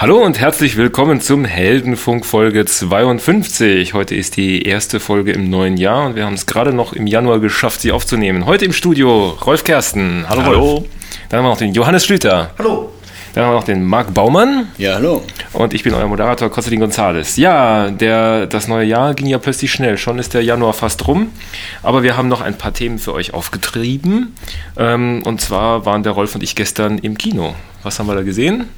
Hallo und herzlich willkommen zum Heldenfunk Folge 52. Heute ist die erste Folge im neuen Jahr und wir haben es gerade noch im Januar geschafft, sie aufzunehmen. Heute im Studio Rolf Kersten. Hallo, Hallo. Rolf. Dann haben wir noch den Johannes Schlüter. Hallo. Dann haben wir noch den Marc Baumann. Ja, hallo. Und ich bin euer Moderator Konstantin Gonzales. Ja, der, das neue Jahr ging ja plötzlich schnell. Schon ist der Januar fast rum. Aber wir haben noch ein paar Themen für euch aufgetrieben. Ähm, und zwar waren der Rolf und ich gestern im Kino. Was haben wir da gesehen?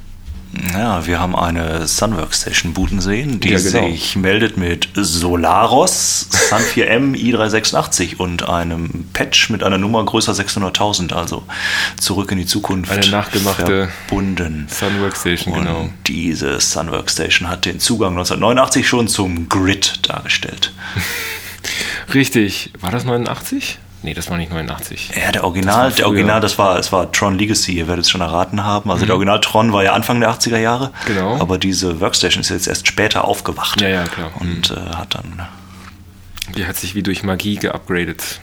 Ja, wir haben eine Sunworks Station booten sehen, die Ja, genau. sich meldet mit Solaros, Sun 4M i386 und einem Patch mit einer Nummer größer 600.000, also zurück in die Zukunft. Eine nachgemachte verbunden. Sun Workstation, Und genau. diese Sunworks Station hat den Zugang 1989 schon zum Grid dargestellt. Richtig. War das 89? Nee, das war nicht 89. Ja, der Original, Das war der. Original, das war, es war Tron Legacy, ihr werdet es schon erraten haben. Also der Original Tron war ja Anfang der 80er Jahre. Mhm. Genau. Aber diese Workstation ist jetzt erst später aufgewacht. Ja, ja, klar. Und äh, hat dann, Die hat sich wie durch Magie geupgradet.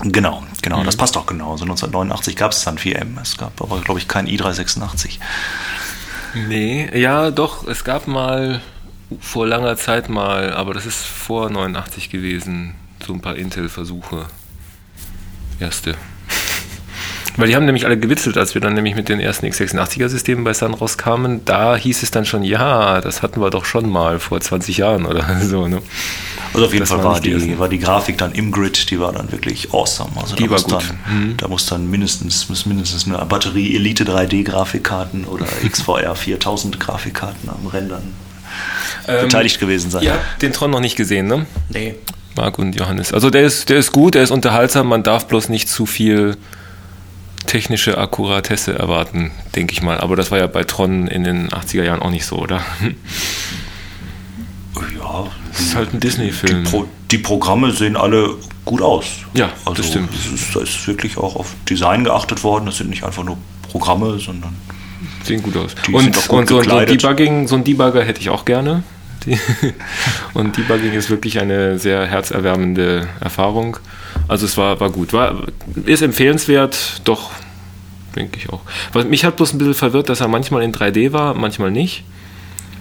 genau, genau, Mhm. das passt auch genau. So 1989 gab es Sun 4M, es gab aber, glaube ich, kein i386. Nee, ja, doch, es gab mal vor langer Zeit mal, aber das ist vor 89 gewesen, so ein paar Intel-Versuche. Erste. Weil die haben nämlich alle gewitzelt, als wir dann nämlich mit den ersten x86er-Systemen bei Sun rauskamen. Da hieß es dann schon, ja, das hatten wir doch schon mal vor 20 Jahren oder so. Ne? Also auf jeden Das Fall war die war die Grafik dann im Grid, die war dann wirklich awesome. Also Die da war muss gut. Mhm. Dann, Da muss dann mindestens, muss mindestens eine Batterie Elite 3D Grafikkarten oder XVR 4000 Grafikkarten am Rendern beteiligt gewesen sein. Ihr habt den Tron noch nicht gesehen, ne? Nee. Marc und Johannes. Also der ist, der ist gut, der ist unterhaltsam, man darf bloß nicht zu viel technische Akkuratesse erwarten, denke ich mal. Aber das war ja bei Tron in den 80er Jahren auch nicht so, oder? Ja, Das ist halt ein die, Disney-Film. Pro, die Programme sehen alle gut aus. Ja, also das stimmt. Es ist, da ist wirklich auch auf Design geachtet worden. Das sind nicht einfach nur Programme, sondern Sehen gut aus. Die und gut und so, ein. Debugging, so ein Debugger hätte ich auch gerne. Die und Debugging ist wirklich eine sehr herzerwärmende Erfahrung. Also es war, war gut. War, ist empfehlenswert, doch, denke ich auch. Was mich hat bloß ein bisschen verwirrt, dass er manchmal in 3D war, manchmal nicht.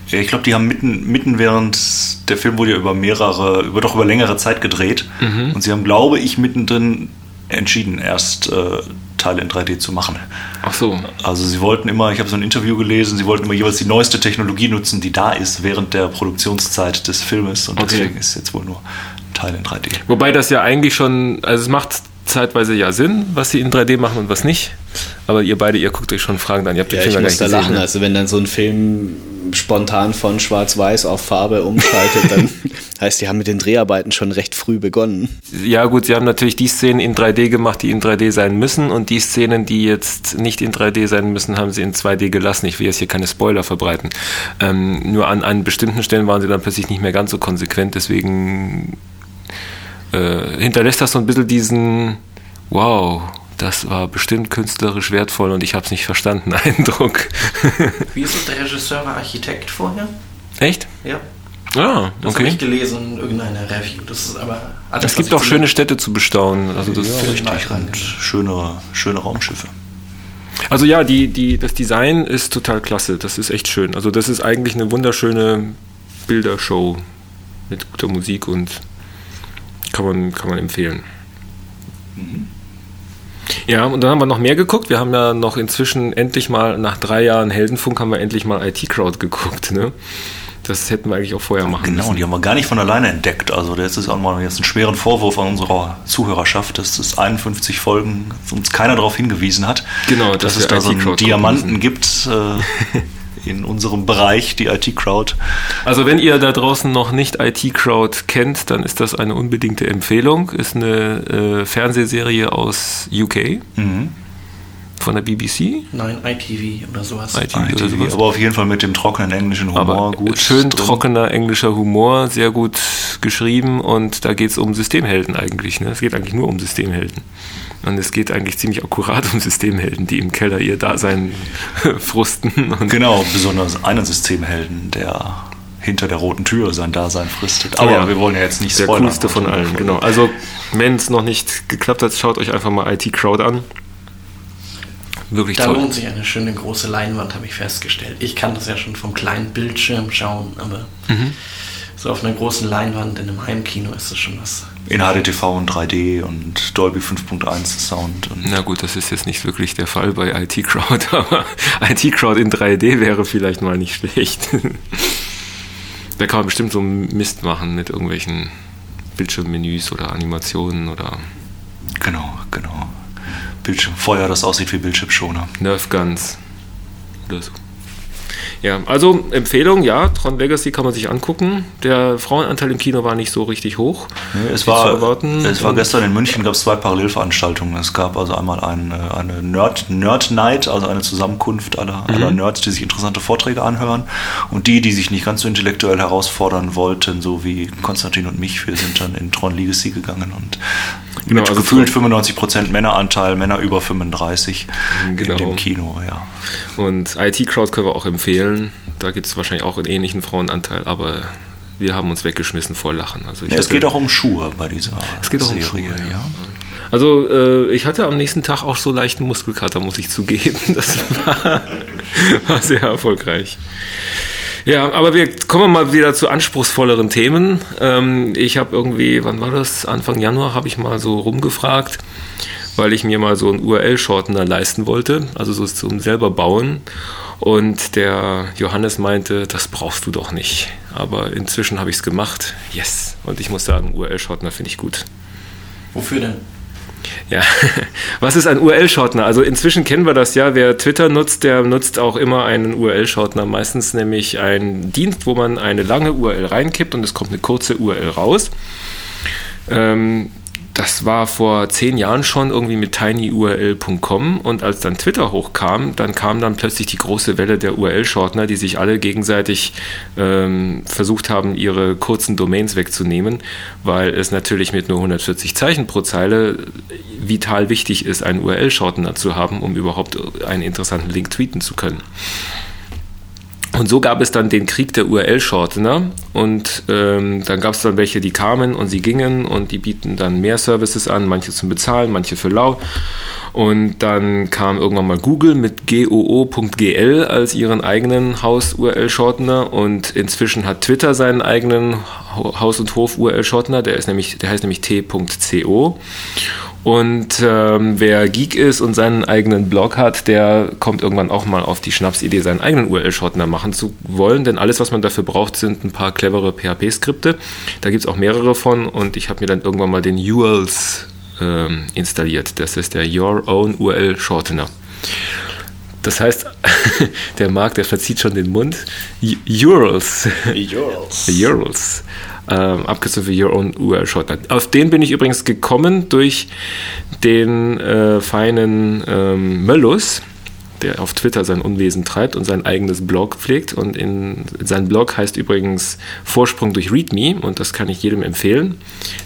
Ja, ich glaube, die haben mitten, mitten während der Film wurde ja über mehrere, über doch über längere Zeit gedreht. Mhm. Und sie haben, glaube ich, mittendrin entschieden, erst äh, Teile in 3D zu machen. Ach so. Also sie wollten immer, ich habe so ein Interview gelesen, sie wollten immer jeweils die neueste Technologie nutzen, die da ist während der Produktionszeit des Filmes. Und Okay. deswegen ist jetzt wohl nur Teil in 3D. Wobei das ja eigentlich schon, also es macht zeitweise ja Sinn, was sie in 3D machen und was nicht. Aber ihr beide, ihr guckt euch schon Fragen an. Ihr habt den Ja, Film ich ja muss da gesehen. lachen. ne? Also wenn dann so ein Film spontan von Schwarz-Weiß auf Farbe umschaltet, dann heißt, die haben mit den Dreharbeiten schon recht früh begonnen. Ja gut, sie haben natürlich die Szenen in 3D gemacht, die in 3D sein müssen und die Szenen, die jetzt nicht in 3D sein müssen, haben sie in 2D gelassen. Ich will jetzt hier keine Spoiler verbreiten. Ähm, nur an, an bestimmten Stellen waren sie dann plötzlich nicht mehr ganz so konsequent, deswegen äh, hinterlässt das so ein bisschen diesen Wow, das war bestimmt künstlerisch wertvoll und ich habe es nicht verstanden, Eindruck. Wie ist es, der Regisseur war Architekt vorher? Echt? Ja. Ah, Das habe okay. ich gelesen in irgendeiner Review. Das ist aber alles, Es gibt auch schöne Städte zu bestaunen. Also das Film Richtig, nachgegangen und schöne, schöne Raumschiffe. Also ja, die, die, das Design ist total klasse. Das ist echt schön. Also das ist eigentlich eine wunderschöne Bildershow mit guter Musik und kann man, kann man empfehlen. Ja, und dann haben wir noch mehr geguckt. Wir haben ja noch inzwischen endlich mal, nach drei Jahren Heldenfunk, haben wir endlich mal IT-Crowd geguckt. Ne? Das hätten wir eigentlich auch vorher machen Genau, müssen. die haben wir gar nicht von alleine entdeckt. Also das ist auch mal jetzt einen schweren Vorwurf an unserer Zuhörerschaft, dass es 51 Folgen uns keiner darauf hingewiesen hat, Genau, dass dass es da so einen Diamanten gibt äh, in unserem Bereich, die IT-Crowd. Also wenn ihr da draußen noch nicht IT-Crowd kennt, dann ist das eine unbedingte Empfehlung. Ist eine äh, Fernsehserie aus UK Mhm. Von der BBC. Nein, ITV oder sowas. ITV oder ITV, sowas. aber auf jeden Fall mit dem trockenen englischen Humor Aber gut. schön drin. trockener englischer Humor, sehr gut geschrieben und da geht es um Systemhelden eigentlich. Ne? Es geht eigentlich nur um Systemhelden. Und es geht eigentlich ziemlich akkurat um Systemhelden, die im Keller ihr Dasein frusten. Und Genau, besonders einen Systemhelden, der hinter der roten Tür sein Dasein fristet. Aber ja. wir wollen ja jetzt nicht der spoilern. coolste von allen, genau. Also, wenn es noch nicht geklappt hat, schaut euch einfach mal IT Crowd an. Wirklich Da toll. lohnt sich eine schöne große Leinwand, habe ich festgestellt. Ich kann das ja schon vom kleinen Bildschirm schauen, aber Mhm. so auf einer großen Leinwand in einem Heimkino ist das schon was. In HDTV und 3D und Dolby 5.1 Sound. Und Na gut, das ist jetzt nicht wirklich der Fall bei IT Crowd, aber IT Crowd in 3D wäre vielleicht mal nicht schlecht. da kann man bestimmt so Mist machen mit irgendwelchen Bildschirmmenüs oder Animationen oder Genau, genau. Bildschirm, Feuer, das aussieht wie Bildschirmschoner. Nerf Guns oder so. Ja, also Empfehlung, ja, Tron Legacy kann man sich angucken. Der Frauenanteil im Kino war nicht so richtig hoch. Nee, es war, es war Und- gestern in München, gab es zwei Parallelveranstaltungen. Es gab also einmal ein, äh, eine Nerd, Nerd Night, also eine Zusammenkunft aller, aller Mhm. Nerds, die sich interessante Vorträge anhören. Und die, die sich nicht ganz so intellektuell herausfordern wollten, so wie Konstantin und mich, wir sind dann in Tron Legacy gegangen und Genau, mit also gefühlt Tron- 95% Männeranteil, Männer über 35 Genau. in dem Kino, ja. Und IT Crowd können wir auch empfehlen. Da gibt es wahrscheinlich auch einen ähnlichen Frauenanteil, aber wir haben uns weggeschmissen vor Lachen. Also ich ja es hatte- geht auch um Schuhe bei dieser Es geht auch um Serie, Schuhe, ja. ja. Also äh, ich hatte am nächsten Tag auch so leichten Muskelkater, muss ich zugeben. Das war, war sehr erfolgreich. Ja, aber wir kommen mal wieder zu anspruchsvolleren Themen. Ähm, ich habe irgendwie, wann war das? Anfang Januar habe ich mal so rumgefragt, weil ich mir mal so einen URL-Shortener leisten wollte, also so zum selber bauen. Und der Johannes meinte, das brauchst du doch nicht. Aber inzwischen habe ich es gemacht. Yes. Und ich muss sagen, URL-Shortener finde ich gut. Wofür denn? Ja, was ist ein URL-Shortener? Also inzwischen kennen wir das ja. Wer Twitter nutzt, der nutzt auch immer einen URL-Shortener. Meistens nämlich einen Dienst, wo man eine lange URL reinkippt und es kommt eine kurze URL raus. Ähm, das war vor zehn Jahren schon irgendwie mit tinyurl.com und als dann Twitter hochkam, dann kam dann plötzlich die große Welle der URL-Shortener, die sich alle gegenseitig ähm, versucht haben, ihre kurzen Domains wegzunehmen, weil es natürlich mit nur 140 Zeichen pro Zeile vital wichtig ist, einen URL-Shortener zu haben, um überhaupt einen interessanten Link tweeten zu können. Und so gab es dann den Krieg der URL-Shortener und ähm, dann gab es dann welche, die kamen und sie gingen und die bieten dann mehr Services an, manche zum Bezahlen, manche für lau. Und dann kam irgendwann mal Google mit goo.gl als ihren eigenen Haus-URL-Shortener und inzwischen hat Twitter seinen eigenen Haus- und Hof-URL-Shortener, der ist nämlich, der heißt nämlich t.co. Und ähm, wer Geek ist und seinen eigenen Blog hat, der kommt irgendwann auch mal auf die Schnapsidee, seinen eigenen URL-Shortener machen zu wollen. Denn alles, was man dafür braucht, sind ein paar clevere PHP-Skripte. Da gibt es auch mehrere von und ich habe mir dann irgendwann mal den URLs ähm, installiert. Das ist der Your Own URL Shortener. Das heißt, der Marc, der verzieht schon den Mund. URLs. Yours. URLs. Ähm, abgekürzt für Your Own URL Shortener. Auf den bin ich übrigens gekommen durch den äh, feinen ähm, Möllus, der auf Twitter sein Unwesen treibt und sein eigenes Blog pflegt. Und in, sein Blog heißt übrigens Vorsprung durch README und das kann ich jedem empfehlen.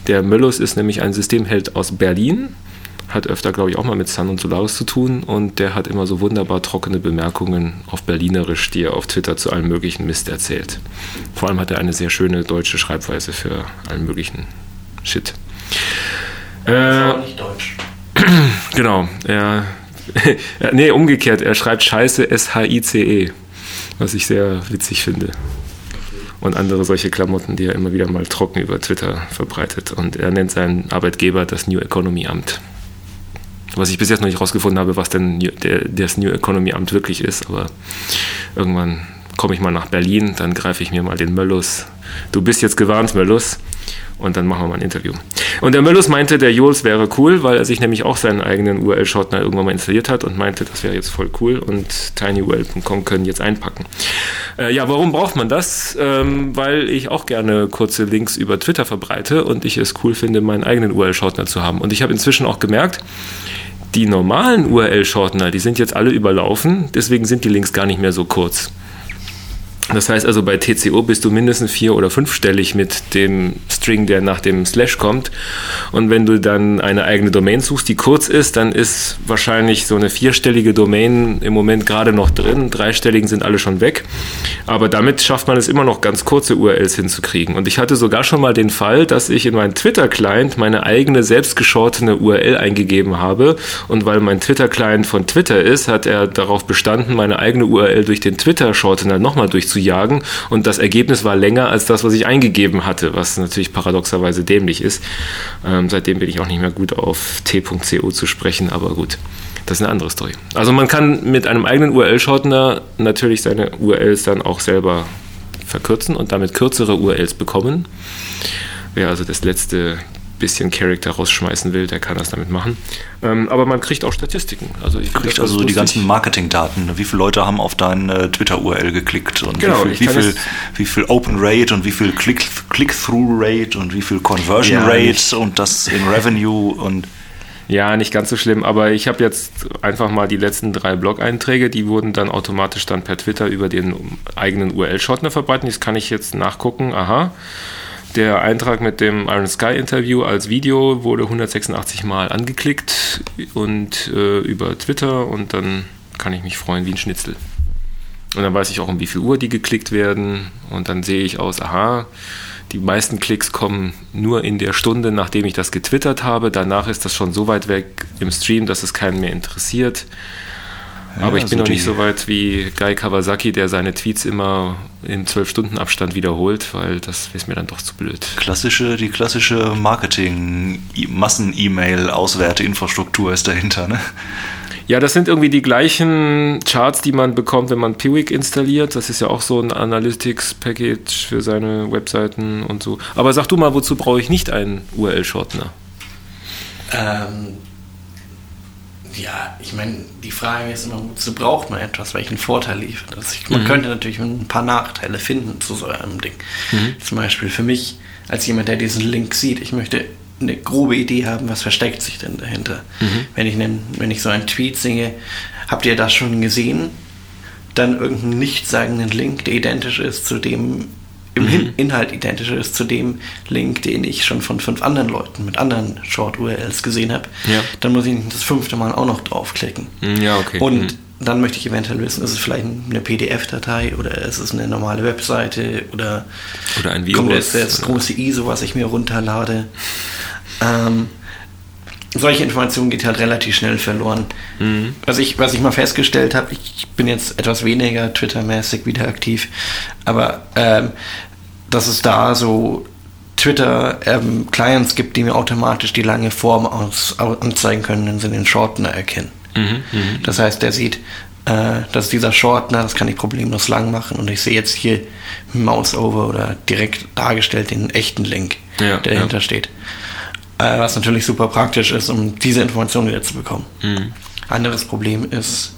Der Möllus ist nämlich ein Systemheld aus Berlin, hat öfter, glaube ich, auch mal mit Sun und Solaris zu tun und der hat immer so wunderbar trockene Bemerkungen auf Berlinerisch, die er auf Twitter zu allem möglichen Mist erzählt. Vor allem hat er eine sehr schöne deutsche Schreibweise für allen möglichen Shit. Das Äh, aber nicht deutsch. Genau, er, nee, umgekehrt, er schreibt Scheiße S-H-I-C-E, was ich sehr witzig finde. Und andere solche Klamotten, die er immer wieder mal trocken über Twitter verbreitet. Und er nennt seinen Arbeitgeber das New Economy Amt. Was ich bis jetzt noch nicht rausgefunden habe, was denn der, das New Economy Amt wirklich ist, aber irgendwann komme ich mal nach Berlin, dann greife ich mir mal den Möllus. Du bist jetzt gewarnt, Möllus. Und dann machen wir mal ein Interview. Und der Möllus meinte, der Jules wäre cool, weil er sich nämlich auch seinen eigenen URL-Shortener irgendwann mal installiert hat und meinte, das wäre jetzt voll cool und tinyurl.com können jetzt einpacken. Äh, ja, warum braucht man das? Ähm, weil ich auch gerne kurze Links über Twitter verbreite und ich es cool finde, meinen eigenen URL-Shortener zu haben. Und ich habe inzwischen auch gemerkt, die normalen URL-Shortener, die sind jetzt alle überlaufen, deswegen sind die Links gar nicht mehr so kurz. Das heißt also, bei TCO bist du mindestens vier- oder fünfstellig mit dem String, der nach dem Slash kommt. Und wenn du dann eine eigene Domain suchst, die kurz ist, dann ist wahrscheinlich so eine vierstellige Domain im Moment gerade noch drin. Dreistelligen sind alle schon weg. Aber damit schafft man es immer noch ganz kurze URLs hinzukriegen. Und ich hatte sogar schon mal den Fall, dass ich in meinen Twitter-Client meine eigene selbstgeschortene URL eingegeben habe. Und weil mein Twitter-Client von Twitter ist, hat er darauf bestanden, meine eigene URL durch den Twitter-Shortener nochmal durchzuziehen zu jagen und das Ergebnis war länger als das, was ich eingegeben hatte, was natürlich paradoxerweise dämlich ist. Ähm, seitdem bin ich auch nicht mehr gut auf t.co zu sprechen, aber gut. Das ist eine andere Story. Also man kann mit einem eigenen URL-Shortener natürlich seine URLs dann auch selber verkürzen und damit kürzere URLs bekommen. Wer also das letzte bisschen Character rausschmeißen will, der kann das damit machen. Ähm, aber man kriegt auch Statistiken. Also ich kriegt also die ganzen Marketingdaten. Wie viele Leute haben auf deine Twitter-URL geklickt und genau, wie, viel, wie, viel, wie viel Open Rate und wie viel Click-Through Rate und wie viel Conversion ja, Rate und das in Revenue und ja, nicht ganz so schlimm, aber ich habe jetzt einfach mal die letzten drei Blog-Einträge, die wurden dann automatisch dann per Twitter über den eigenen URL-Shortener verbreitet. Das kann ich jetzt nachgucken. Aha. Der Eintrag mit dem Iron Sky Interview als Video wurde 186 Mal angeklickt und äh, über Twitter und dann kann ich mich freuen wie ein Schnitzel. Und dann weiß ich auch, um wie viel Uhr die geklickt werden und dann sehe ich aus, aha, die meisten Klicks kommen nur in der Stunde, nachdem ich das getwittert habe. Danach ist das schon so weit weg im Stream, dass es keinen mehr interessiert. Aber ich bin also noch nicht so weit wie Guy Kawasaki, der seine Tweets immer in zwölf Stunden Abstand wiederholt, weil das ist mir dann doch zu blöd. Klassische, die klassische Marketing, Massen-E-Mail-Auswerteinfrastruktur ist dahinter, ne? Ja, das sind irgendwie die gleichen Charts, die man bekommt, wenn man Piwik installiert. Das ist ja auch so ein Analytics-Package für seine Webseiten und so. Aber sag du mal, wozu brauche ich nicht einen URL-Shortener? Ähm, ja, ich meine, die Frage ist immer, wozu braucht man etwas, welchen Vorteil liefert das? Man mhm. könnte natürlich ein paar Nachteile finden zu so einem Ding. Mhm. Zum Beispiel für mich, als jemand, der diesen Link sieht, ich möchte eine grobe Idee haben, was versteckt sich denn dahinter. Mhm. Wenn, ich einen, wenn ich so einen Tweet singe, habt ihr das schon gesehen? Dann irgendeinen nichtssagenden Link, der identisch ist zu dem, im mhm. Inhalt identisch ist zu dem Link, den ich schon von fünf anderen Leuten mit anderen Short-URLs gesehen habe, ja. dann muss ich das fünfte Mal auch noch draufklicken. Mhm, ja, okay. Und mhm. dann möchte ich eventuell wissen, ist es vielleicht eine PDF-Datei oder ist es eine normale Webseite oder, oder ein Virus. Kommt jetzt das große ISO, was ich mir runterlade. Ähm, solche Informationen geht halt relativ schnell verloren. Mhm. Was, ich, was ich mal festgestellt habe, ich bin jetzt etwas weniger Twitter-mäßig wieder aktiv, aber ähm, dass es da so Twitter-Clients ähm, gibt, die mir automatisch die lange Form aus, anzeigen können, wenn sie den Shortener erkennen. Mhm, mh. Das heißt, der sieht, äh, dass dieser Shortener, das kann ich problemlos lang machen und ich sehe jetzt hier Mouse-Over oder direkt dargestellt den echten Link, ja, der dahinter ja. steht. Äh, was natürlich super praktisch ist, um diese Information wieder zu bekommen. Mhm. Anderes Problem ist,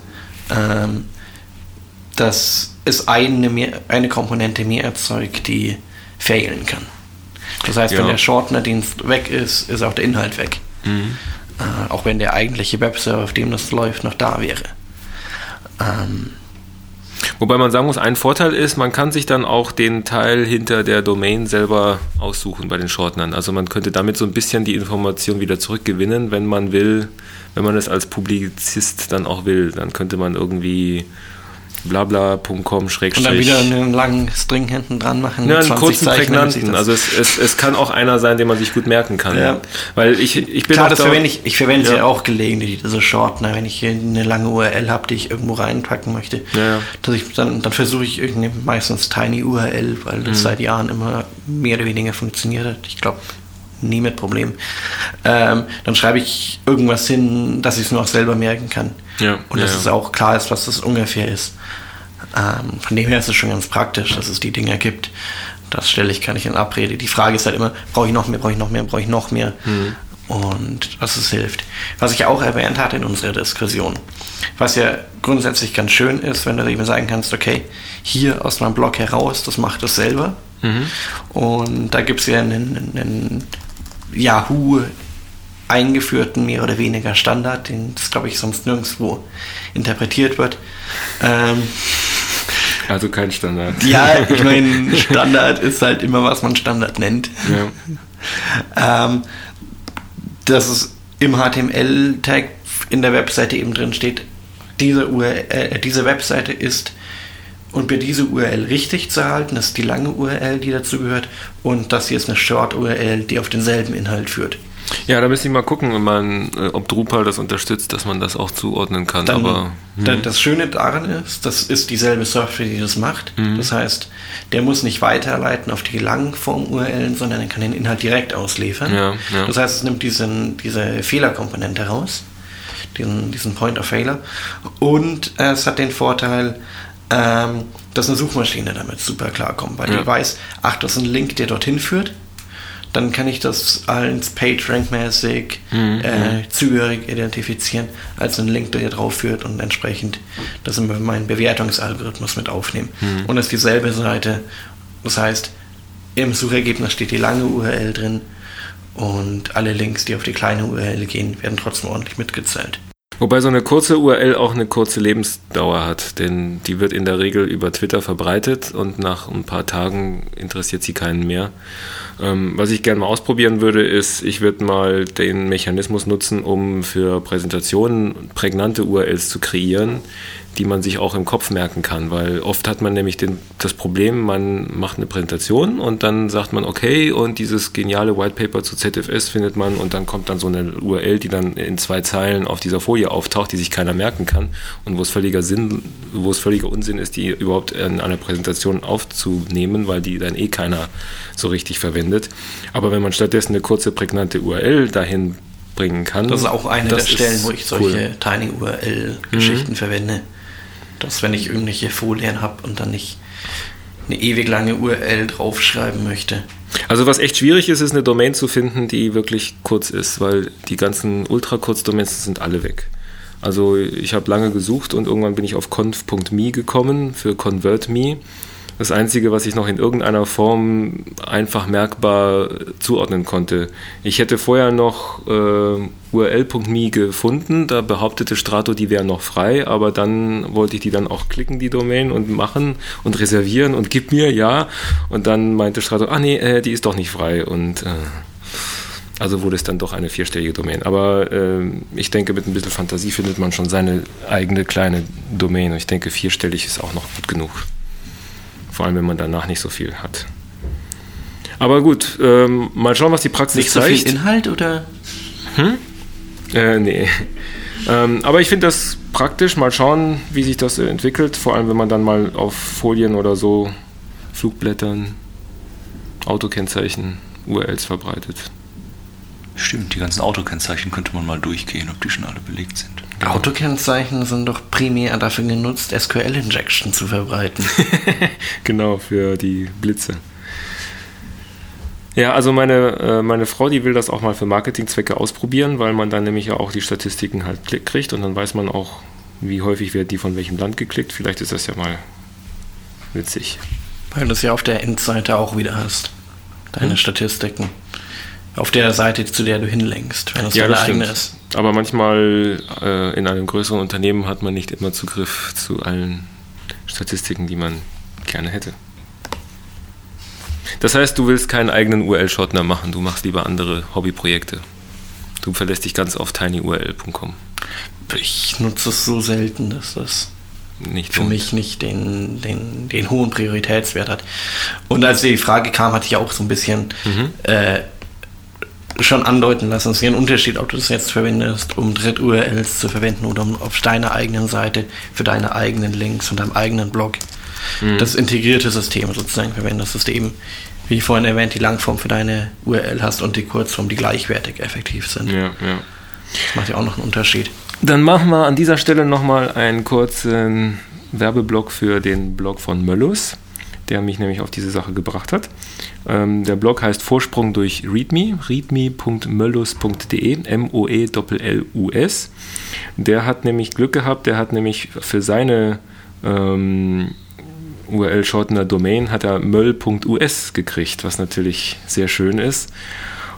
ähm, dass es eine, mehr, eine Komponente mehr erzeugt, die failen kann. Das heißt, ja. wenn der Shortener-Dienst weg ist, ist auch der Inhalt weg. Mhm. Äh, auch wenn der eigentliche Webserver, auf dem das läuft, noch da wäre. Ähm, Wobei man sagen muss, ein Vorteil ist, man kann sich dann auch den Teil hinter der Domain selber aussuchen bei den Shortenern. Also man könnte damit so ein bisschen die Information wieder zurückgewinnen, wenn man will, wenn man es als Publizist dann auch will. Dann könnte man irgendwie blabla.com schrägstrich. Und dann wieder einen langen String hinten dran machen. Ja, einen kurzen, prägnanten. Also es, es, es kann auch einer sein, den man sich gut merken kann. Ja. Weil ich, ich bin Klar, das verwende ich, ich verwende ja. ja auch gelegentlich, diese Shortener, wenn ich hier eine lange URL habe, die ich irgendwo reinpacken möchte. Ja. Dass ich, dann, dann versuche ich irgendwie meistens Tiny URL, weil das mhm. seit Jahren immer mehr oder weniger funktioniert hat. Ich glaube, nie mit Problem. Ähm, dann schreibe ich irgendwas hin, dass ich es mir auch selber merken kann. Ja, und dass ja. es auch klar ist, was das ungefähr ist. Ähm, von dem her ist es schon ganz praktisch, dass es die Dinger gibt. Das stelle ich, kann ich in Abrede. Die Frage ist halt immer, brauche ich noch mehr, brauche ich noch mehr, brauche ich noch mehr? Mhm. Und was es hilft. Was ich auch erwähnt hatte in unserer Diskussion, was ja grundsätzlich ganz schön ist, wenn du eben sagen kannst, okay, hier aus meinem Blog heraus, das macht es selber. Mhm. Und da gibt es ja einen, einen Yahoo eingeführten, mehr oder weniger Standard, den das glaube ich sonst nirgendwo interpretiert wird. Ähm, Also kein Standard. Ja, ich meine, Standard ist halt immer, was man Standard nennt. Ja. ähm, dass es im HTML-Tag in der Webseite eben drin steht, diese, URL, äh, diese Webseite ist und bei dieser URL richtig zu halten, das ist die lange URL, die dazu gehört, und das hier ist eine Short-URL, die auf denselben Inhalt führt. Ja, da müsste ich mal gucken, man, äh, ob Drupal das unterstützt, dass man das auch zuordnen kann. Dann, Aber hm. das Schöne daran ist, das ist dieselbe Software, die das macht. Mhm. Das heißt, der muss nicht weiterleiten auf die Langform-URLen, sondern er kann den Inhalt direkt ausliefern. Ja, ja. Das heißt, es nimmt diesen, diese Fehlerkomponente raus, diesen, diesen Point of Failure. Und es hat den Vorteil, ähm, dass eine Suchmaschine damit super klarkommt, weil ja. die weiß, ach, das ist ein Link, der dorthin führt dann kann ich das als PageRank-mäßig mhm. äh, zugehörig identifizieren, als ein Link, der hier drauf führt und entsprechend das in meinen Bewertungsalgorithmus mit aufnehmen. Mhm. Und das ist dieselbe Seite. Das heißt, im Suchergebnis steht die lange URL drin und alle Links, die auf die kleine URL gehen, werden trotzdem ordentlich mitgezählt. Wobei so eine kurze URL auch eine kurze Lebensdauer hat, denn die wird in der Regel über Twitter verbreitet und nach ein paar Tagen interessiert sie keinen mehr. Ähm, was ich gerne mal ausprobieren würde, ist, ich würde mal den Mechanismus nutzen, um für Präsentationen prägnante URLs zu kreieren, die man sich auch im Kopf merken kann, weil oft hat man nämlich den, das Problem, man macht eine Präsentation und dann sagt man, okay, und dieses geniale White Paper zu ZFS findet man und dann kommt dann so eine URL, die dann in zwei Zeilen auf dieser Folie auftaucht, die sich keiner merken kann und wo es völliger Sinn, wo es völliger Unsinn ist, die überhaupt in einer Präsentation aufzunehmen, weil die dann eh keiner so richtig verwendet. Aber wenn man stattdessen eine kurze, prägnante URL dahin bringen kann. Das ist auch eine der Stellen, wo ich solche cool. Tiny URL-Geschichten mhm. verwende dass wenn ich irgendwelche Folien habe und dann nicht eine ewig lange URL draufschreiben möchte. Also was echt schwierig ist, ist eine Domain zu finden, die wirklich kurz ist, weil die ganzen Ultrakurz-Domains sind alle weg. Also ich habe lange gesucht und irgendwann bin ich auf conf.me gekommen für ConvertMe das Einzige, was ich noch in irgendeiner Form einfach merkbar zuordnen konnte. Ich hätte vorher noch äh, url.me gefunden, da behauptete Strato, die wären noch frei, aber dann wollte ich die dann auch klicken, die Domain, und machen und reservieren und gib mir, ja. Und dann meinte Strato, ah nee, äh, die ist doch nicht frei. Und äh, also wurde es dann doch eine vierstellige Domain. Aber äh, ich denke, mit ein bisschen Fantasie findet man schon seine eigene kleine Domain. Und ich denke, vierstellig ist auch noch gut genug. Vor allem, wenn man danach nicht so viel hat. Aber gut, ähm, mal schauen, was die Praxis nicht zeigt. Nicht so viel Inhalt oder? Hm? Äh, nee. Ähm, aber ich finde das praktisch. Mal schauen, wie sich das entwickelt. Vor allem, wenn man dann mal auf Folien oder so Flugblättern, Autokennzeichen, URLs verbreitet. Stimmt, die ganzen Autokennzeichen könnte man mal durchgehen, ob die schon alle belegt sind. Autokennzeichen sind doch primär dafür genutzt, SQL-Injection zu verbreiten. genau, für die Blitze. Ja, also meine, äh, meine Frau, die will das auch mal für Marketingzwecke ausprobieren, weil man dann nämlich ja auch die Statistiken halt kriegt und dann weiß man auch, wie häufig wird die von welchem Land geklickt. Vielleicht ist das ja mal witzig. Weil du es ja auf der Endseite auch wieder hast. Deine hm? Statistiken auf der Seite, zu der du hinlenkst, wenn es ja, das eigene ist. Aber manchmal äh, in einem größeren Unternehmen hat man nicht immer Zugriff zu allen Statistiken, die man gerne hätte. Das heißt, du willst keinen eigenen URL-Shortener machen, du machst lieber andere Hobbyprojekte. Du verlässt dich ganz auf tinyurl.com. Ich nutze es so selten, dass das nicht für mich nicht den, den, den hohen Prioritätswert hat. Und als die Frage kam, hatte ich auch so ein bisschen mhm. äh, schon andeuten lassen. Es ist ja ein Unterschied, ob du das jetzt verwendest, um Dritt-URLs zu verwenden oder um auf deiner eigenen Seite für deine eigenen Links und deinem eigenen Blog mhm. das integrierte System sozusagen verwendest, dass du eben, wie vorhin erwähnt, die Langform für deine URL hast und die Kurzform, die gleichwertig effektiv sind. Ja, ja. Das macht ja auch noch einen Unterschied. Dann machen wir an dieser Stelle nochmal einen kurzen Werbeblock für den Blog von Möllus der mich nämlich auf diese Sache gebracht hat. Ähm, der Blog heißt Vorsprung durch README, readme.möllus.de, M-O-E-L-L-U-S. Der hat nämlich Glück gehabt, der hat nämlich für seine ähm, URL-Shortener Domain hat er möll.us gekriegt, was natürlich sehr schön ist.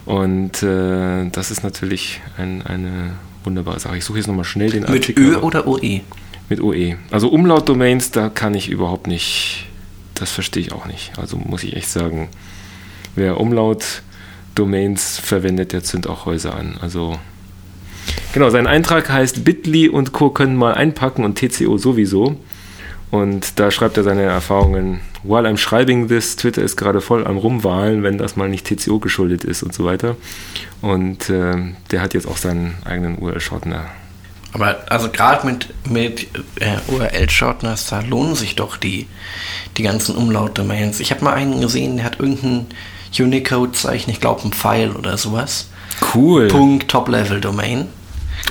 Und äh, das ist natürlich ein, eine wunderbare Sache. Ich suche jetzt nochmal schnell den Artikel. Mit Ö oder OE? Mit OE. Also Umlaut-Domains, da kann ich überhaupt nicht, das verstehe ich auch nicht. Also muss ich echt sagen, wer Umlaut-Domains verwendet, der zündet auch Häuser an. Also genau, sein Eintrag heißt Bitly und Co. können mal einpacken und TCO sowieso. Und da schreibt er seine Erfahrungen. While I'm schreibing this, Twitter ist gerade voll am Rumwahlen, wenn das mal nicht TCO geschuldet ist und so weiter. Und äh, der hat jetzt auch seinen eigenen URL-Shortener. Aber also gerade mit, mit äh, URL-Shorteners, da lohnen sich doch die, die ganzen Umlaut-Domains. Ich habe mal einen gesehen, der hat irgendein Unicode-Zeichen, ich glaube ein Pfeil oder sowas. Cool. Punkt Top-Level-Domain.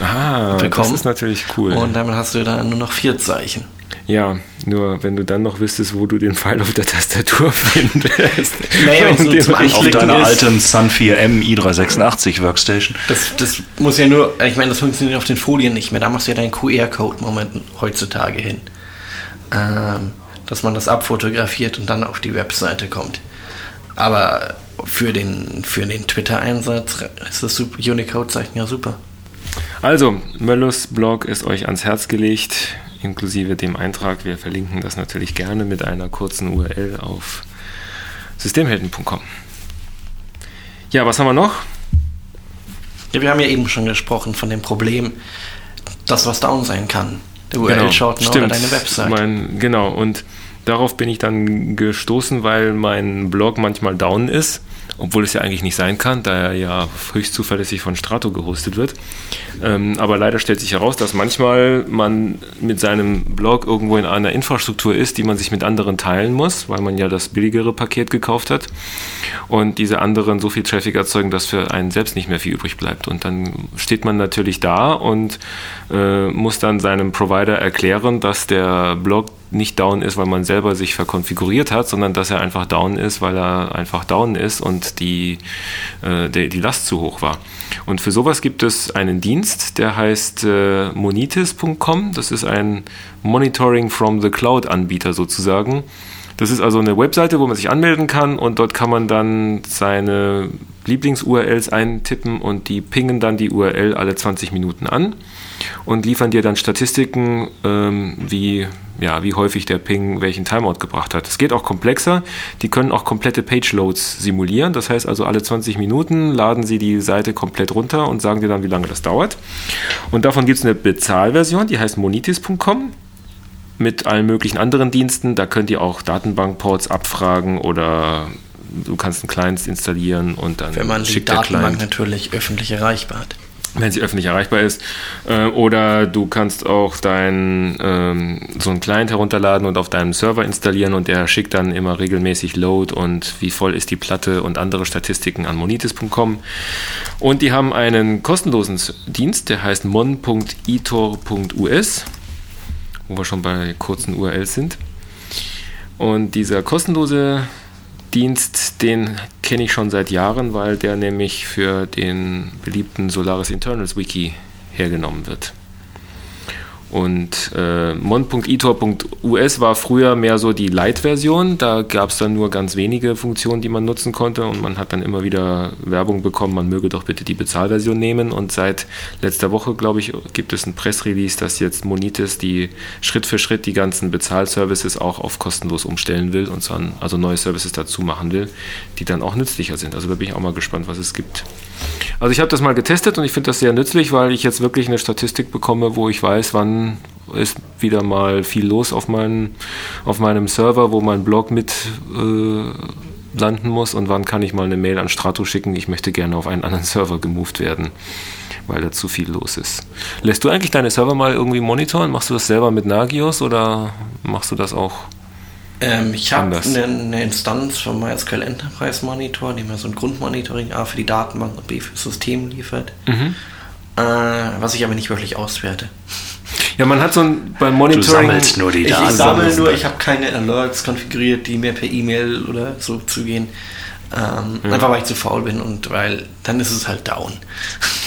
Ah, bekommen. das ist natürlich cool. Und damit hast du dann nur noch vier Zeichen. Ja, nur wenn du dann noch wüsstest, wo du den Pfeil auf der Tastatur findest. Naja, so auf deiner alten Sun 4M i386 Workstation. Das, das muss ja nur, ich meine, das funktioniert auf den Folien nicht mehr. Da machst du ja deinen QR-Code-Moment heutzutage hin. Ähm, dass man das abfotografiert und dann auf die Webseite kommt. Aber für den, für den Twitter-Einsatz ist das Unicode-Zeichen ja super. Also, Möllus Blog ist euch ans Herz gelegt inklusive dem Eintrag. Wir verlinken das natürlich gerne mit einer kurzen URL auf systemhelden.com. Ja, was haben wir noch? Ja, wir haben ja eben schon gesprochen von dem Problem, dass was down sein kann. Der URL-Shortener genau, oder deine Website. Mein, genau, und darauf bin ich dann gestoßen, weil mein Blog manchmal down ist obwohl es ja eigentlich nicht sein kann, da er ja höchst zuverlässig von Strato gehostet wird. Ähm, aber leider stellt sich heraus, dass manchmal man mit seinem Blog irgendwo in einer Infrastruktur ist, die man sich mit anderen teilen muss, weil man ja das billigere Paket gekauft hat. Und diese anderen so viel Traffic erzeugen, dass für einen selbst nicht mehr viel übrig bleibt. Und dann steht man natürlich da und äh, muss dann seinem Provider erklären, dass der Blog nicht down ist, weil man selber sich verkonfiguriert hat, sondern dass er einfach down ist, weil er einfach down ist und die, äh, die, die Last zu hoch war. Und für sowas gibt es einen Dienst, der heißt äh, monitis.com. Das ist ein Monitoring from the Cloud Anbieter sozusagen. Das ist also eine Webseite, wo man sich anmelden kann und dort kann man dann seine Lieblings-URLs eintippen und die pingen dann die URL alle 20 Minuten an und liefern dir dann Statistiken, ähm, wie, ja, wie häufig der Ping welchen Timeout gebracht hat. Es geht auch komplexer. Die können auch komplette Page-Loads simulieren. Das heißt also, alle 20 Minuten laden sie die Seite komplett runter und sagen dir dann, wie lange das dauert. Und davon gibt es eine Bezahlversion, die heißt monitis.com mit allen möglichen anderen Diensten. Da könnt ihr auch Datenbankports abfragen oder du kannst einen Client installieren und dann Wenn man schickt die Datenbank natürlich öffentlich erreichbar hat wenn sie öffentlich erreichbar ist. Äh, oder du kannst auch dein, ähm, so einen Client herunterladen und auf deinem Server installieren und der schickt dann immer regelmäßig Load und wie voll ist die Platte und andere Statistiken an monitis.com. Und die haben einen kostenlosen Dienst, der heißt mon.itor.us, wo wir schon bei kurzen URLs sind. Und dieser kostenlose Dienst, den kenne ich schon seit Jahren, weil der nämlich für den beliebten Solaris Internals Wiki hergenommen wird. Und äh, mon.itor.us war früher mehr so die Light-Version. Da gab es dann nur ganz wenige Funktionen, die man nutzen konnte. Und man hat dann immer wieder Werbung bekommen, man möge doch bitte die Bezahlversion nehmen. Und seit letzter Woche, glaube ich, gibt es ein Pressrelease, dass jetzt Monitis die Schritt für Schritt die ganzen Bezahlservices auch auf kostenlos umstellen will und dann also neue Services dazu machen will, die dann auch nützlicher sind. Also da bin ich auch mal gespannt, was es gibt. Also ich habe das mal getestet und ich finde das sehr nützlich, weil ich jetzt wirklich eine Statistik bekomme, wo ich weiß, wann ist wieder mal viel los auf, mein, auf meinem Server, wo mein Blog mit äh, landen muss und wann kann ich mal eine Mail an Strato schicken, ich möchte gerne auf einen anderen Server gemoved werden, weil da zu viel los ist. Lässt du eigentlich deine Server mal irgendwie monitoren? Machst du das selber mit Nagios oder machst du das auch? Ähm, ich habe eine, eine, Instanz vom MySQL Enterprise Monitor, die mir so ein Grundmonitoring A für die Datenbank und B für das System liefert. Mhm. Äh, was ich aber nicht wirklich auswerte. Ja, man hat so ein beim Monitoring. Du sammelst nur die Daten. Ich, ich sammle nur, ich habe keine Alerts konfiguriert, die mir per E-Mail oder so zugehen. Ähm, ja. Einfach weil ich zu faul bin und weil dann ist es halt down.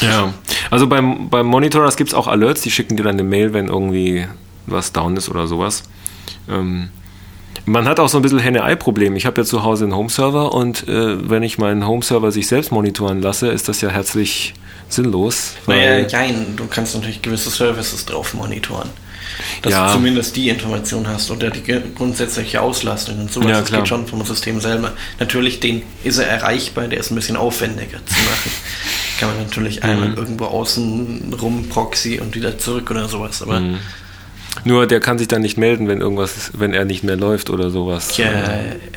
Ja, also beim, beim Monitorers gibt es auch Alerts, die schicken dir dann eine Mail, wenn irgendwie was down ist oder sowas. Ähm, Man hat auch so ein bisschen Henne-Ei-Problem. Ich habe ja zu Hause einen Home-Server und äh, wenn ich meinen Home-Server sich selbst monitoren lasse, ist das ja herzlich sinnlos. Naja, nein, du kannst natürlich gewisse Services drauf monitoren. Dass ja. du zumindest die Information hast oder die grundsätzliche Auslastung und sowas. Ja, das geht schon vom System selber. Natürlich, den ist er erreichbar, der ist ein bisschen aufwendiger zu machen. Kann man natürlich einmal mhm. irgendwo außen rum Proxy und wieder zurück oder sowas, aber. Mhm. Nur der kann sich dann nicht melden, wenn irgendwas, wenn er nicht mehr läuft oder sowas. Ja,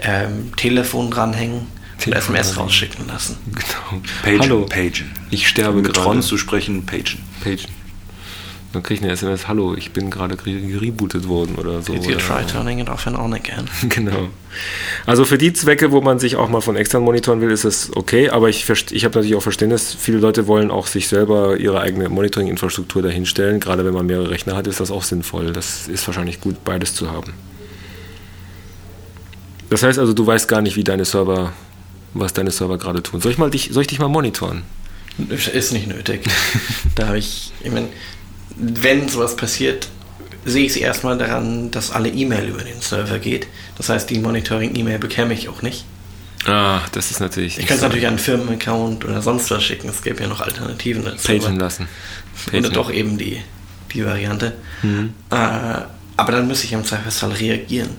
ähm, Telefon dranhängen. Telefon SMS rausschicken lassen. Genau. Pagen, Hallo. Pagen. Ich sterbe Mit Ron zu sprechen, Pagen. Pagen. Dann kriege ich eine SMS, hallo, ich bin gerade gerebootet worden oder so. Did you try turning it off and on again? genau. Also für die Zwecke, wo man sich auch mal von extern monitoren will, ist es okay, aber ich, ich habe natürlich auch Verständnis, viele Leute wollen auch sich selber ihre eigene Monitoring-Infrastruktur dahinstellen. Gerade wenn man mehrere Rechner hat, ist das auch sinnvoll. Das ist wahrscheinlich gut, beides zu haben. Das heißt also, du weißt gar nicht, wie deine Server, was deine Server gerade tun. Soll ich, mal dich, soll ich dich mal monitoren? Ist nicht nötig. da habe ich, ich meine, wenn sowas passiert, sehe ich es erstmal daran, dass alle E-Mail über den Server geht. Das heißt, die Monitoring-E-Mail bekäme ich auch nicht. Ah, das ist natürlich. Ich kann es natürlich an einen Firmenaccount oder sonst was schicken. Es gäbe ja noch Alternativen dazu. Pagen lassen. Pagen. Oder doch eben die, die Variante. Mhm. Äh, aber dann müsste ich im Zweifelsfall reagieren.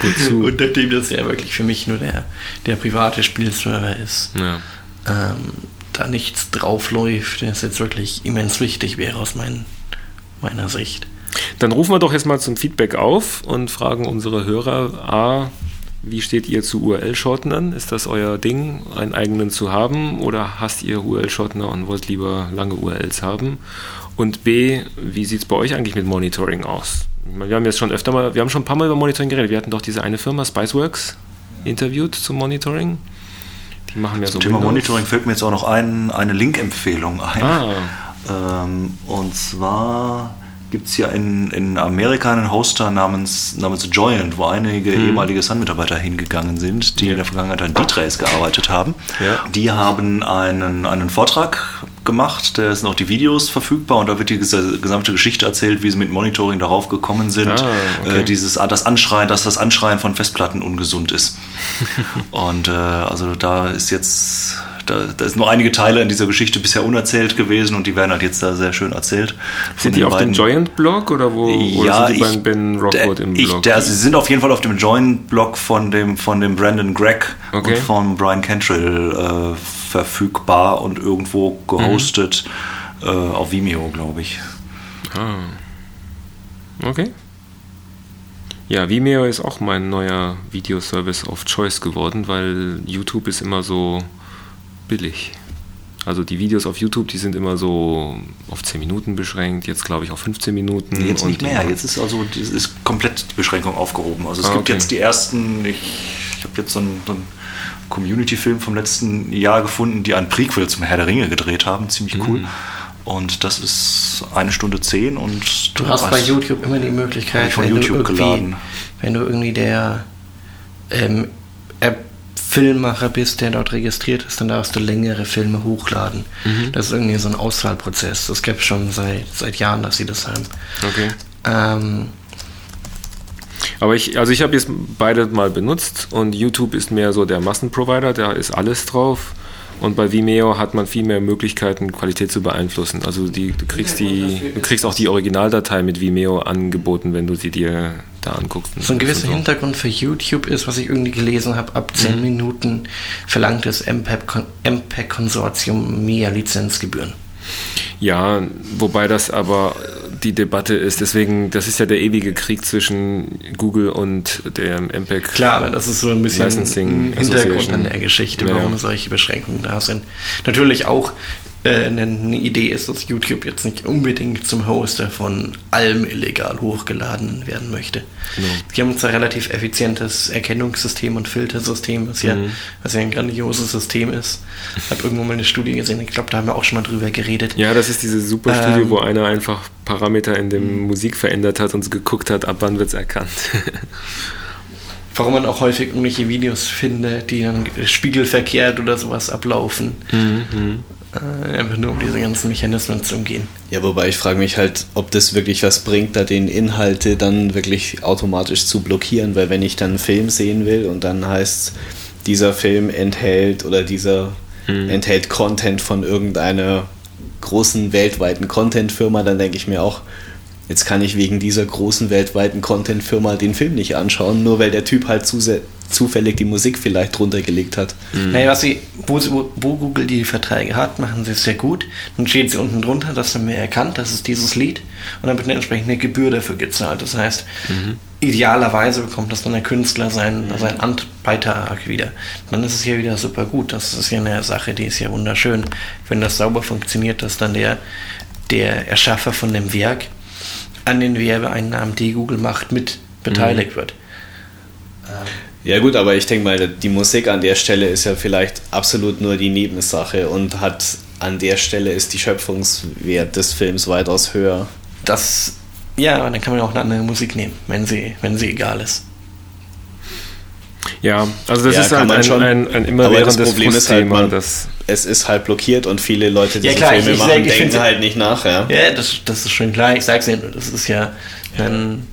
Wozu? Und nachdem das ja wirklich für mich nur der, der private Spielserver ist, ja. ähm, da nichts draufläuft, das jetzt wirklich immens wichtig wäre aus mein, meiner Sicht. Dann rufen wir doch jetzt mal zum Feedback auf und fragen unsere Hörer A, wie steht ihr zu URL-Shortenern? Ist das euer Ding, einen eigenen zu haben oder hasst ihr URL-Shortener und wollt lieber lange URLs haben? Und B, wie sieht es bei euch eigentlich mit Monitoring aus? Wir haben jetzt schon öfter mal, wir haben schon ein paar Mal über Monitoring geredet. Wir hatten doch diese eine Firma, Spiceworks, interviewt zum Monitoring. Die machen ja Zum so Thema Windows. Monitoring fällt mir jetzt auch noch ein, eine Link-Empfehlung ein. Ah. Ähm, und zwar gibt es ja in, in Amerika einen Hoster namens, namens Joyent, wo einige hm. ehemalige Sun-Mitarbeiter hingegangen sind, die ja. in der Vergangenheit an D-Trace gearbeitet haben. Ja. Die haben einen, einen Vortrag gemacht, da sind auch die Videos verfügbar und da wird die gesamte Geschichte erzählt, wie sie mit Monitoring darauf gekommen sind. Ah, okay. äh, dieses, ah, das Anschreien, dass das Anschreien von Festplatten ungesund ist. und äh, also da ist jetzt da, da ist nur einige Teile in dieser Geschichte bisher unerzählt gewesen und die werden halt jetzt da sehr schön erzählt. Sind die auf dem Joint-Blog oder wo ja, oder sind die beim Ben Rockwood im Blog? Ich, der, sie sind auf jeden Fall auf dem Joint-Blog von dem, von dem Brandon Gregg okay. und von Brian Cantrell äh, verfügbar und irgendwo gehostet mhm. äh, auf Vimeo, glaube ich. Ah. Okay. Ja, Vimeo ist auch mein neuer Videoservice of Choice geworden, weil YouTube ist immer so billig. Also die Videos auf YouTube, die sind immer so auf 10 Minuten beschränkt, jetzt glaube ich auf 15 Minuten. Jetzt nicht mehr, jetzt ist also ist komplett die Beschränkung aufgehoben. Also es ah, gibt okay. jetzt die ersten, ich, ich habe jetzt so einen, so einen Community-Film vom letzten Jahr gefunden, die ein Prequel zum Herr der Ringe gedreht haben, ziemlich cool. Mhm. Und das ist eine Stunde zehn und du, du hast bei YouTube immer die Möglichkeit, von YouTube geladen. wenn du irgendwie der ähm, Filmmacher bist, der dort registriert ist, dann darfst du längere Filme hochladen. Mhm. Das ist irgendwie so ein Auswahlprozess. Das gibt es schon seit, seit Jahren, dass sie das haben. Okay. Ähm, aber ich, also ich habe jetzt beide mal benutzt und YouTube ist mehr so der Massenprovider, da ist alles drauf. Und bei Vimeo hat man viel mehr Möglichkeiten, Qualität zu beeinflussen. Also die, du kriegst die, du kriegst auch die Originaldatei mit Vimeo angeboten, wenn du sie dir da anguckst. So ein gewisser so. Hintergrund für YouTube ist, was ich irgendwie gelesen habe, ab 10 mhm. Minuten verlangt das MPEG-Konsortium mehr Lizenzgebühren. Ja, wobei das aber die Debatte ist. Deswegen, das ist ja der ewige Krieg zwischen Google und dem MPEG. Klar, aber das ist so ein bisschen Licensing Hintergrund an der Geschichte, warum ja. solche Beschränkungen da sind. Natürlich auch äh, eine Idee ist, dass YouTube jetzt nicht unbedingt zum Hoster von allem illegal hochgeladen werden möchte. Genau. Die haben zwar relativ effizientes Erkennungssystem und Filtersystem, was, ja, mhm. was ja ein grandioses System ist. Ich habe irgendwo mal eine Studie gesehen, ich glaube, da haben wir auch schon mal drüber geredet. Ja, das ist diese super Studie, ähm, wo einer einfach Parameter in der mhm. Musik verändert hat und geguckt hat, ab wann wird es erkannt. warum man auch häufig irgendwelche Videos findet, die dann spiegelverkehrt oder sowas ablaufen. Mhm. Äh, einfach nur um diese ganzen Mechanismen zu umgehen. Ja, wobei ich frage mich halt, ob das wirklich was bringt, da den Inhalte dann wirklich automatisch zu blockieren, weil wenn ich dann einen Film sehen will und dann heißt dieser Film enthält oder dieser hm. enthält Content von irgendeiner großen weltweiten Content-Firma, dann denke ich mir auch, jetzt kann ich wegen dieser großen weltweiten Content-Firma den Film nicht anschauen, nur weil der Typ halt zufällig die Musik vielleicht drunter gelegt hat. Mhm. Naja, was sie, wo, wo, Google die Verträge hat, machen sie es sehr gut. Dann steht sie unten drunter, dass dann mehr erkannt, das ist dieses Lied und dann wird eine entsprechende Gebühr dafür gezahlt. Das heißt, mhm. idealerweise bekommt das dann der Künstler seinen, mhm. seinen Beitrag wieder. Dann ist es hier wieder super gut. Das ist ja eine Sache, die ist ja wunderschön. Wenn das sauber funktioniert, dass dann der, der Erschaffer von dem Werk an den Werbeeinnahmen, die Google macht, mit beteiligt mhm. wird. Ja gut, aber ich denke mal, die Musik an der Stelle ist ja vielleicht absolut nur die Nebensache und hat an der Stelle ist die Schöpfungswert des Films weitaus höher. Das, ja, dann kann man auch eine andere Musik nehmen, wenn sie, wenn sie egal ist. Ja, also das ja, ist halt ein, schon, ein, ein immerwährendes Problem ist halt, man, das es ist halt blockiert und viele Leute, die ja, klar, Filme machen, sag, denken halt nicht nach. Ja, ja das, das ist schon klar. Ich sag's Ihnen, das ist ja ein,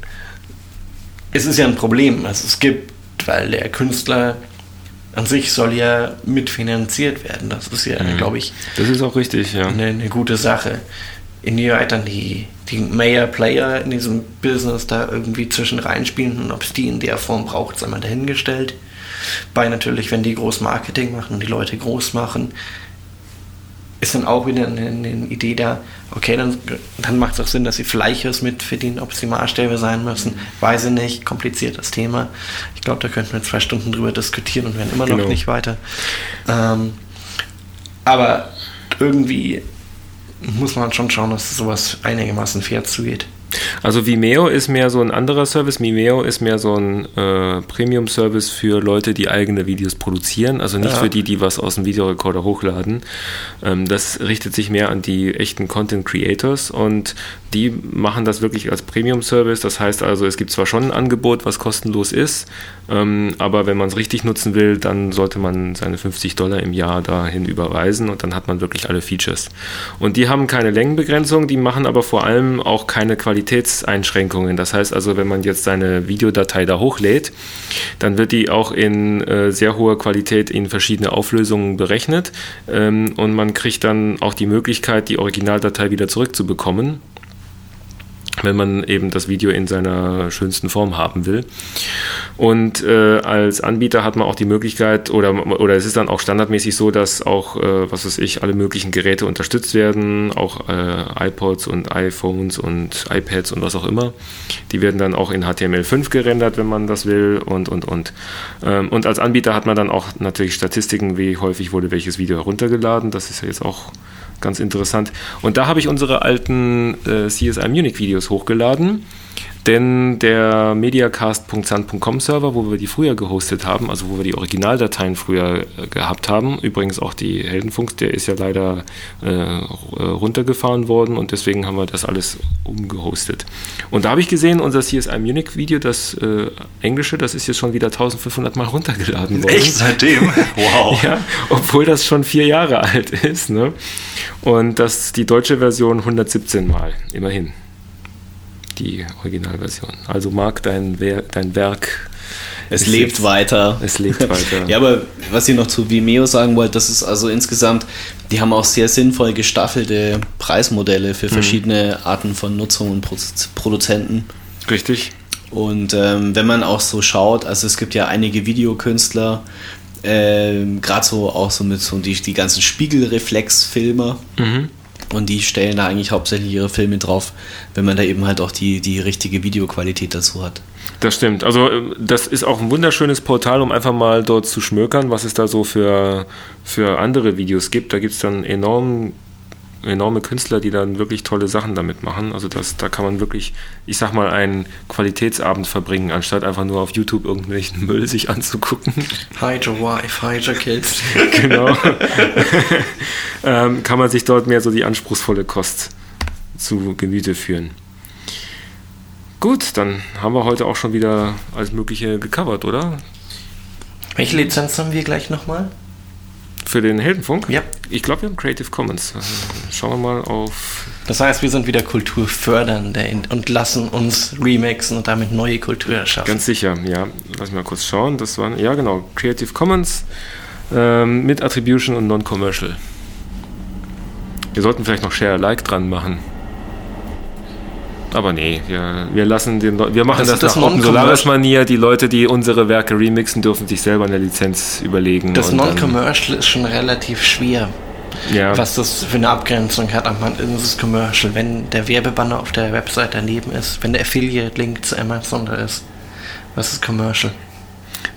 es ist ja ein Problem. Also es gibt, weil der Künstler an sich soll ja mitfinanziert werden. Das ist ja, mhm. glaube ich, das ist auch richtig, ja. Eine, eine gute Sache. Inwieweit dann die, die Mayor-Player in diesem Business da irgendwie zwischen reinspielen und ob es die in der Form braucht, sei mal dahingestellt. Bei natürlich, wenn die groß Marketing machen und die Leute groß machen, ist dann auch wieder eine, eine Idee da, okay, dann, dann macht es auch Sinn, dass sie vielleicht was mitverdienen, ob sie Maßstäbe sein müssen, weiß ich nicht, kompliziertes Thema. Ich glaube, da könnten wir zwei Stunden drüber diskutieren und werden immer genau. noch nicht weiter. Ähm, aber irgendwie muss man schon schauen, dass sowas einigermaßen fair zugeht. Also Vimeo ist mehr so ein anderer Service. Vimeo ist mehr so ein äh, Premium-Service für Leute, die eigene Videos produzieren. Also nicht ja. für die, die was aus dem Videorekorder hochladen. Ähm, das richtet sich mehr an die echten Content-Creators und die machen das wirklich als Premium-Service. Das heißt also, es gibt zwar schon ein Angebot, was kostenlos ist, ähm, aber wenn man es richtig nutzen will, dann sollte man seine 50 Dollar im Jahr dahin überweisen und dann hat man wirklich alle Features. Und die haben keine Längenbegrenzung, die machen aber vor allem auch keine Qualitätseinschränkungen. Das heißt also, wenn man jetzt seine Videodatei da hochlädt, dann wird die auch in äh, sehr hoher Qualität in verschiedene Auflösungen berechnet ähm, und man kriegt dann auch die Möglichkeit, die Originaldatei wieder zurückzubekommen wenn man eben das Video in seiner schönsten Form haben will. Und äh, als Anbieter hat man auch die Möglichkeit, oder, oder es ist dann auch standardmäßig so, dass auch, äh, was weiß ich, alle möglichen Geräte unterstützt werden, auch äh, iPods und iPhones und iPads und was auch immer. Die werden dann auch in HTML5 gerendert, wenn man das will und, und, und. Ähm, und als Anbieter hat man dann auch natürlich Statistiken, wie häufig wurde welches Video heruntergeladen. Das ist ja jetzt auch ganz interessant. Und da habe ich unsere alten äh, CSI Munich Videos hochgeladen. Denn der mediacast.sun.com Server, wo wir die früher gehostet haben, also wo wir die Originaldateien früher äh, gehabt haben, übrigens auch die Heldenfunks, der ist ja leider äh, runtergefahren worden und deswegen haben wir das alles umgehostet. Und da habe ich gesehen, unser CSI Munich Video, das äh, englische, das ist jetzt schon wieder 1500 Mal runtergeladen worden. Echt seitdem? Wow. ja, obwohl das schon vier Jahre alt ist. Ne? Und das die deutsche Version 117 Mal, immerhin die Originalversion. Also mag dein, Wer dein Werk. Es lebt jetzt, weiter. Es lebt weiter. ja, aber was ich noch zu Vimeo sagen wollte, das ist also insgesamt, die haben auch sehr sinnvoll gestaffelte Preismodelle für mhm. verschiedene mhm. Arten von Nutzung und Produzenten. Richtig. Und ähm, wenn man auch so schaut, also es gibt ja einige Videokünstler, äh, gerade so auch so mit so die, die ganzen Spiegelreflexfilmer. Mhm und die stellen da eigentlich hauptsächlich ihre Filme drauf, wenn man da eben halt auch die, die richtige Videoqualität dazu hat. Das stimmt. Also äh, das ist auch ein wunderschönes Portal, um einfach mal dort zu schmökern, was es da so für, für andere Videos gibt. Da gibt es dann enorm enorme Künstler, die dann wirklich tolle Sachen damit machen. Also das, da kann man wirklich, ich sag mal, einen Qualitätsabend verbringen, anstatt einfach nur auf YouTube irgendwelchen Müll sich anzugucken. Hide your wife, hide your kids. genau. ähm, kann man sich dort mehr so die anspruchsvolle Kost zu Gemüte führen. Gut, dann haben wir heute auch schon wieder alles Mögliche gecovert, oder? Welche Lizenz haben wir gleich nochmal? Für den Heldenfunk? Ja. Ich glaube, wir haben Creative Commons. Also schauen wir mal auf. Das heißt, wir sind wieder Kulturfördernde und lassen uns remixen und damit neue Kultur erschaffen. Ganz sicher, ja. Lass mich mal kurz schauen. Das waren, ja genau, Creative Commons ähm, mit Attribution und Non-Commercial. Wir sollten vielleicht noch Share Like dran machen. Aber nee, wir, wir lassen den wir machen das, das nach Open Solaris Manier. Die Leute, die unsere Werke remixen, dürfen sich selber eine Lizenz überlegen. Das Non-Commercial ist schon relativ schwer. Ja. Was das für eine Abgrenzung hat. Man ist es Commercial, wenn der Werbebanner auf der Website daneben ist, wenn der Affiliate-Link zu Amazon da ist. Was ist Commercial?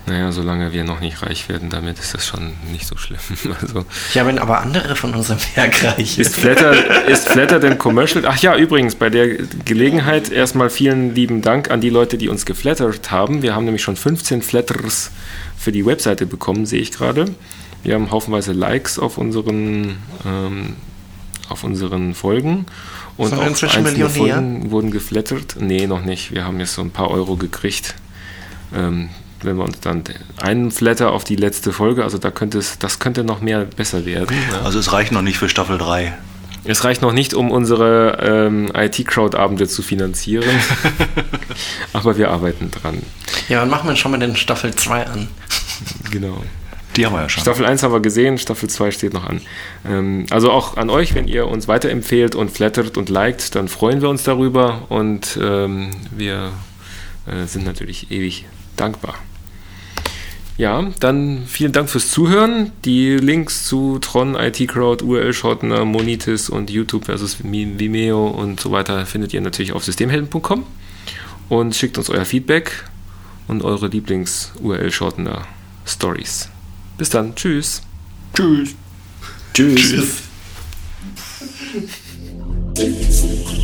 Naja, solange wir noch nicht reich werden, damit ist das schon nicht so schlimm. Also, ja, wenn aber andere von unserem Werk reich ist Flatter, ist Flatter denn Commercial? Ach ja, übrigens, bei der Gelegenheit erstmal vielen lieben Dank an die Leute, die uns geflattert haben. Wir haben nämlich schon 15 Flatters für die Webseite bekommen, sehe ich gerade. Wir haben haufenweise Likes auf unseren, ähm, auf unseren Folgen. Und Sind auch einzelne Folgen wurden geflattert. Nee, noch nicht. Wir haben jetzt so ein paar Euro gekriegt. Ähm, wenn wir uns dann einen Flatter auf die letzte Folge, also da könnte es, das könnte noch mehr besser werden. Ne? Also es reicht noch nicht für Staffel 3. Es reicht noch nicht, um unsere ähm, IT-Crowd-Abende zu finanzieren. Aber wir arbeiten dran. Ja, dann machen wir schon mal den Staffel 2 an. Genau. Die haben wir ja schon. Staffel 1 haben wir gesehen, Staffel 2 steht noch an. Ähm, also auch an euch, wenn ihr uns weiterempfehlt und flattert und liked, dann freuen wir uns darüber und ähm, wir äh, sind natürlich ewig dankbar. Ja, dann vielen Dank fürs Zuhören. Die Links zu Tron, IT Crowd, URL Shortener, Monitis und YouTube versus Vimeo und so weiter findet ihr natürlich auf systemhelden.com und schickt uns euer Feedback und eure Lieblings-URL Shortener Stories. Bis dann. Tschüss. Tschüss. Tschüss. Tschüss.